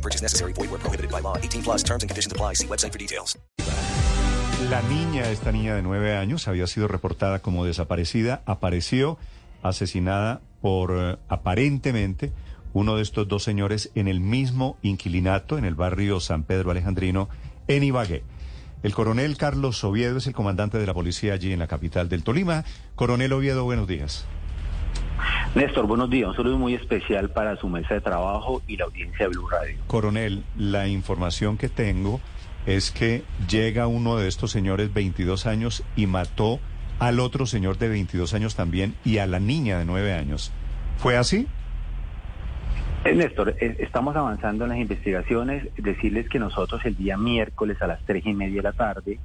No purchase necessary. Void where prohibited by law. 18 plus terms and conditions apply. See website for details. La niña, esta niña de nueve años, había sido reportada como desaparecida. Apareció asesinada por eh, aparentemente uno de estos dos señores en el mismo inquilinato en el barrio San Pedro Alejandrino en Ibagué. El coronel Carlos Oviedo es el comandante de la policía allí en la capital del Tolima. Coronel Oviedo, buenos días. Néstor, buenos días. Un saludo muy especial para su mesa de trabajo y la audiencia de Blue Radio. Coronel, la información que tengo es que llega uno de estos señores 22 años y mató al otro señor de 22 años también y a la niña de 9 años. ¿Fue así? Eh, Néstor, eh, estamos avanzando en las investigaciones. Decirles que nosotros el día miércoles a las tres y media de la tarde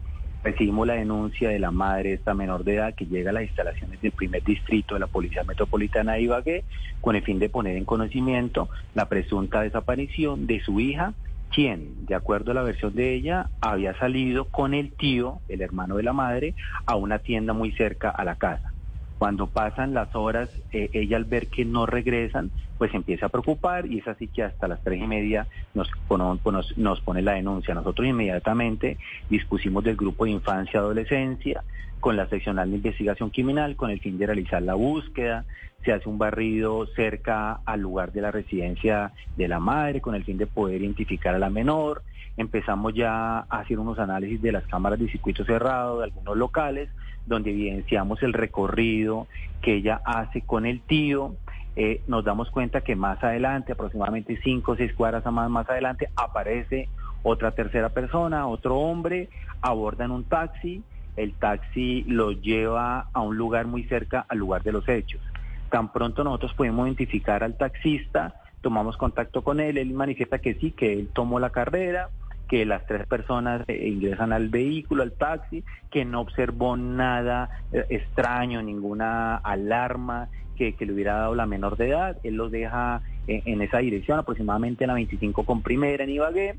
recibimos la denuncia de la madre de esta menor de edad que llega a las instalaciones del primer distrito de la Policía Metropolitana de Ibagué con el fin de poner en conocimiento la presunta desaparición de su hija, quien, de acuerdo a la versión de ella, había salido con el tío, el hermano de la madre, a una tienda muy cerca a la casa. Cuando pasan las horas, eh, ella al ver que no regresan, pues empieza a preocupar y es así que hasta las tres y media nos, nos, nos pone la denuncia. Nosotros inmediatamente dispusimos del grupo de infancia adolescencia con la seccional de investigación criminal con el fin de realizar la búsqueda. Se hace un barrido cerca al lugar de la residencia de la madre con el fin de poder identificar a la menor. Empezamos ya a hacer unos análisis de las cámaras de circuito cerrado, de algunos locales, donde evidenciamos el recorrido que ella hace con el tío. Eh, nos damos cuenta que más adelante, aproximadamente cinco o seis cuadras más, más adelante, aparece otra tercera persona, otro hombre, abordan un taxi, el taxi los lleva a un lugar muy cerca al lugar de los hechos. Tan pronto nosotros podemos identificar al taxista, tomamos contacto con él, él manifiesta que sí, que él tomó la carrera, que las tres personas eh, ingresan al vehículo, al taxi, que no observó nada eh, extraño, ninguna alarma que, que le hubiera dado la menor de edad. Él los deja eh, en esa dirección, aproximadamente en la 25 con primera en Ibagué.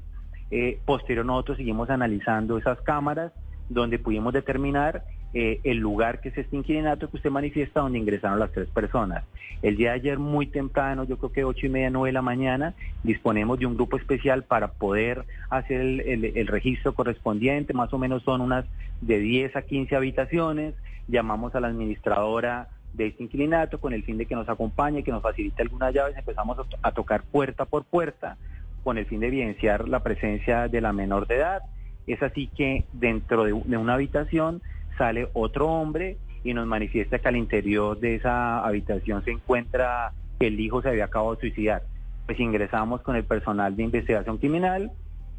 Eh, posterior nosotros seguimos analizando esas cámaras donde pudimos determinar eh, el lugar que es este inquilinato que usted manifiesta donde ingresaron las tres personas. El día de ayer muy temprano, yo creo que ocho y media, nueve de la mañana, disponemos de un grupo especial para poder hacer el, el- el registro correspondiente, más o menos son unas de 10 a 15 habitaciones, llamamos a la administradora de este inquilinato con el fin de que nos acompañe, que nos facilite algunas llaves, empezamos a, to- a tocar puerta por puerta con el fin de evidenciar la presencia de la menor de edad. Es así que dentro de, una habitación sale otro hombre y nos manifiesta que al interior de esa habitación se encuentra que el hijo se había acabado de suicidar. Pues ingresamos con el personal de investigación criminal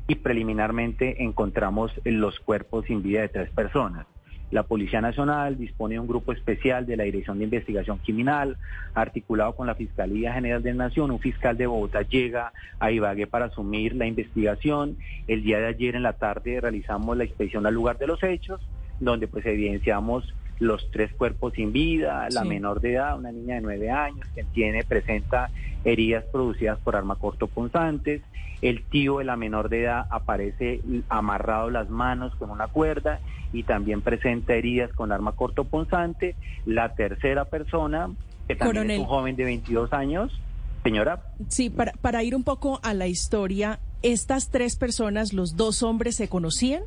y preliminarmente encontramos los cuerpos sin vida de tres personas. La Policía Nacional dispone de un grupo especial de la Dirección de Investigación Criminal, articulado con la Fiscalía General de la Nación. Un fiscal de Bogotá llega a Ibagué para asumir la investigación. El día de ayer en la tarde realizamos la inspección al lugar de los hechos, donde pues evidenciamos los tres cuerpos sin vida, la Sí. menor de edad, una niña de nueve años, que tiene, presenta heridas producidas por arma cortopunzantes. El tío de la menor de edad aparece amarrado las manos con una cuerda y también presenta heridas con arma cortopunzante. La tercera persona, que también Coronel. es un joven de 22 años, señora, Sí, para, para ir un poco a la historia, ¿estas tres personas, los dos hombres, se conocían?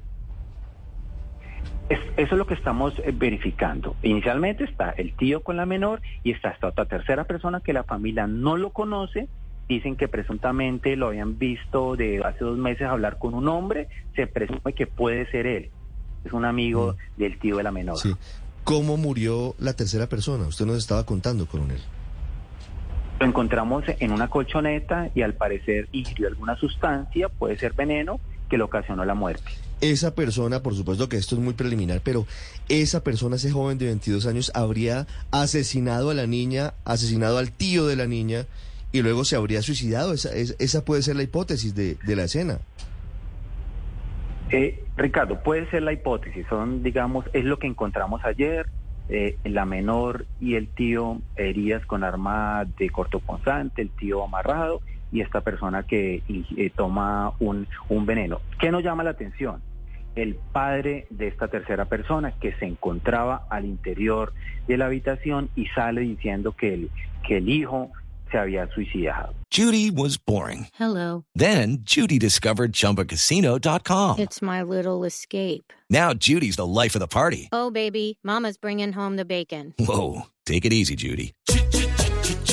Es- eso es lo que estamos eh, verificando. Inicialmente está el tío con la menor y está esta otra tercera persona que la familia no lo conoce. Dicen que presuntamente lo habían visto de hace dos meses hablar con un hombre. Se presume que puede ser él. Es un amigo del tío de la menor. Sí. ¿Cómo murió la tercera persona? Usted nos estaba contando, coronel. Lo encontramos en una colchoneta y al parecer ingirió alguna sustancia, puede ser veneno, que le ocasionó la muerte. Esa persona, por supuesto que esto es muy preliminar, pero esa persona, ese joven de 22 años, habría asesinado a la niña, asesinado al tío de la niña y luego se habría suicidado. Esa, es- esa puede ser la hipótesis de, de la escena. Eh, Ricardo, puede ser la hipótesis, son, digamos, es lo que encontramos ayer, eh, la menor y el tío heridas con arma de corto punzante, el tío amarrado y esta persona que eh, toma un, un veneno. ¿Qué nos llama la atención? El padre de esta tercera persona que se encontraba al interior de la habitación y sale diciendo que el, que el hijo se había suicidado. Judy was boring. Hello. Then Judy discovered ChumbaCasino.com. It's my little escape. Now Judy's the life of the party. Oh, baby, Mama's bringing home the bacon. Whoa, take it easy, Judy.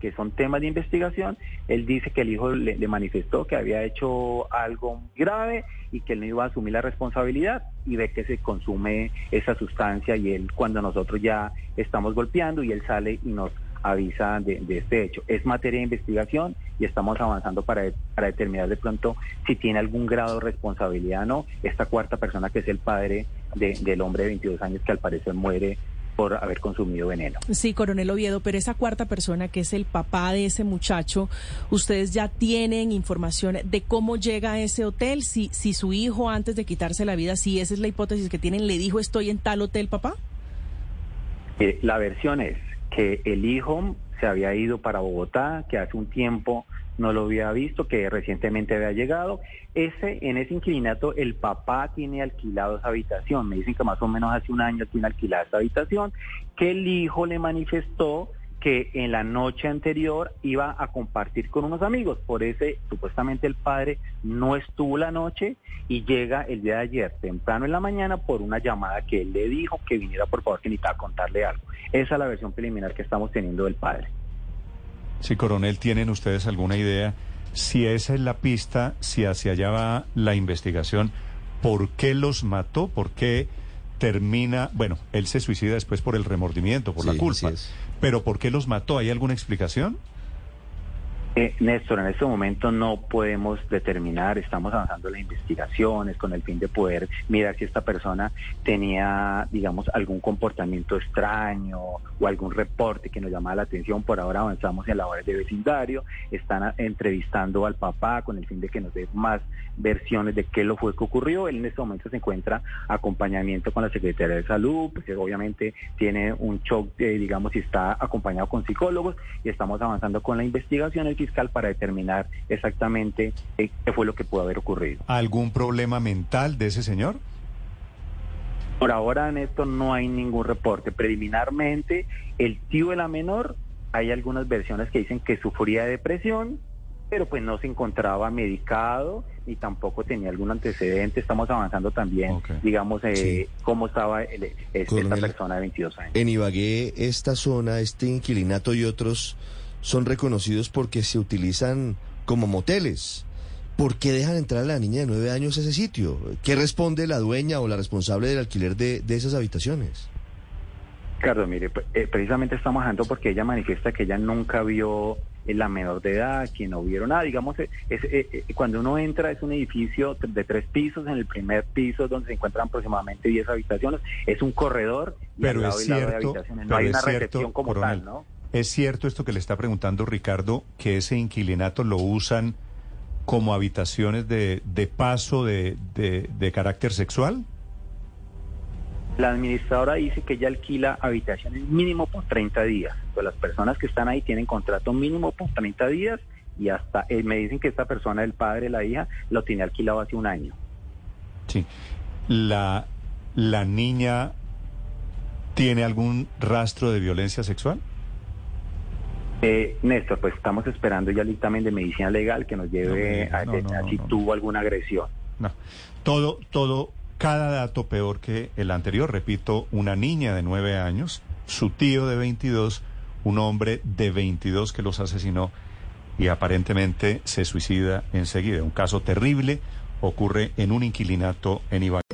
que son temas de investigación, él dice que el hijo le, manifestó que había hecho algo grave y que él no iba a asumir la responsabilidad y ve que se consume esa sustancia y él cuando nosotros ya estamos golpeando y él sale y nos avisa de, de este hecho. Es materia de investigación y estamos avanzando para, para determinar de pronto si tiene algún grado de responsabilidad o no. Esta cuarta persona que es el padre de- del hombre de 22 años que al parecer muere por haber consumido veneno. Sí, coronel Oviedo, pero esa cuarta persona que es el papá de ese muchacho, ¿ustedes ya tienen información de cómo llega a ese hotel? Si, si su hijo antes de quitarse la vida, si esa es la hipótesis que tienen, le dijo estoy en tal hotel, papá? Eh, la versión es que el hijo se había ido para Bogotá, que hace un tiempo no lo había visto, que recientemente había llegado. Ese, en ese inquilinato, el papá tiene alquilado esa habitación. Me dicen que más o menos hace un año tiene alquilada esa habitación, que el hijo le manifestó que en la noche anterior iba a compartir con unos amigos. Por ese, supuestamente el padre no estuvo la noche y llega el día de ayer, temprano en la mañana, por una llamada que él le dijo que viniera por favor que necesitaba contarle algo. Esa es la versión preliminar que estamos teniendo del padre. Sí, coronel, ¿tienen ustedes alguna idea si esa es la pista, si hacia allá va la investigación? ¿Por qué los mató? ¿Por qué termina? Bueno, él se suicida después por el remordimiento, por la culpa. Pero ¿por qué los mató? ¿Hay alguna explicación? Eh, Néstor, en este momento no podemos determinar, estamos avanzando las investigaciones con el fin de poder mirar si esta persona tenía, digamos, algún comportamiento extraño o algún reporte que nos llamaba la atención. Por ahora avanzamos en labores de vecindario, están entrevistando al papá con el fin de que nos dé más versiones de qué lo fue que ocurrió. Él en este momento se encuentra acompañamiento con la Secretaría de Salud, pues eh, obviamente tiene un shock, eh, digamos, y está acompañado con psicólogos y estamos avanzando con la investigación fiscal para determinar exactamente eh, qué fue lo que pudo haber ocurrido. ¿Algún problema mental de ese señor? Por ahora en esto no hay ningún reporte. Preliminarmente, el tío de la menor, hay algunas versiones que dicen que sufría de depresión, pero pues no se encontraba medicado ni tampoco tenía algún antecedente. Estamos avanzando también, digamos, eh, Sí. cómo estaba el- es- esta Coronel. persona de 22 años. En Ibagué, esta zona, este inquilinato y otros son reconocidos porque se utilizan como moteles. ¿Por qué dejan entrar a la niña de nueve años a ese sitio? ¿Qué responde la dueña o la responsable del alquiler de, de esas habitaciones? Ricardo, mire, pre- eh, precisamente estamos hablando porque ella manifiesta que ella nunca vio eh, la menor de edad, que no vieron nada. Digamos, eh, es, cuando uno entra es un edificio de tres pisos, en el primer piso donde se encuentran aproximadamente 10 habitaciones, es un corredor y Pero al lado es y lado de cierto, habitaciones. No pero hay es una cierto, recepción como coronel, tal, ¿no? ¿Es cierto esto que le está preguntando Ricardo, que ese inquilinato lo usan como habitaciones de, de paso de, de, de carácter sexual? La administradora dice que ella alquila habitaciones mínimo por 30 días. Pues las personas que están ahí tienen contrato mínimo por 30 días y hasta eh, me dicen que esta persona, el padre, la hija, lo tiene alquilado hace un año. Sí. La, ¿La niña tiene algún rastro de violencia sexual? Eh, Néstor, pues estamos esperando ya el dictamen de medicina legal que nos lleve a no, no, no, si tuvo alguna agresión. No. Todo, todo, cada dato peor que el anterior. Repito, una niña de nueve años, su tío de 22, un hombre de 22 que los asesinó y aparentemente se suicida enseguida. Un caso terrible ocurre en un inquilinato en Ibagué.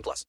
18 plus.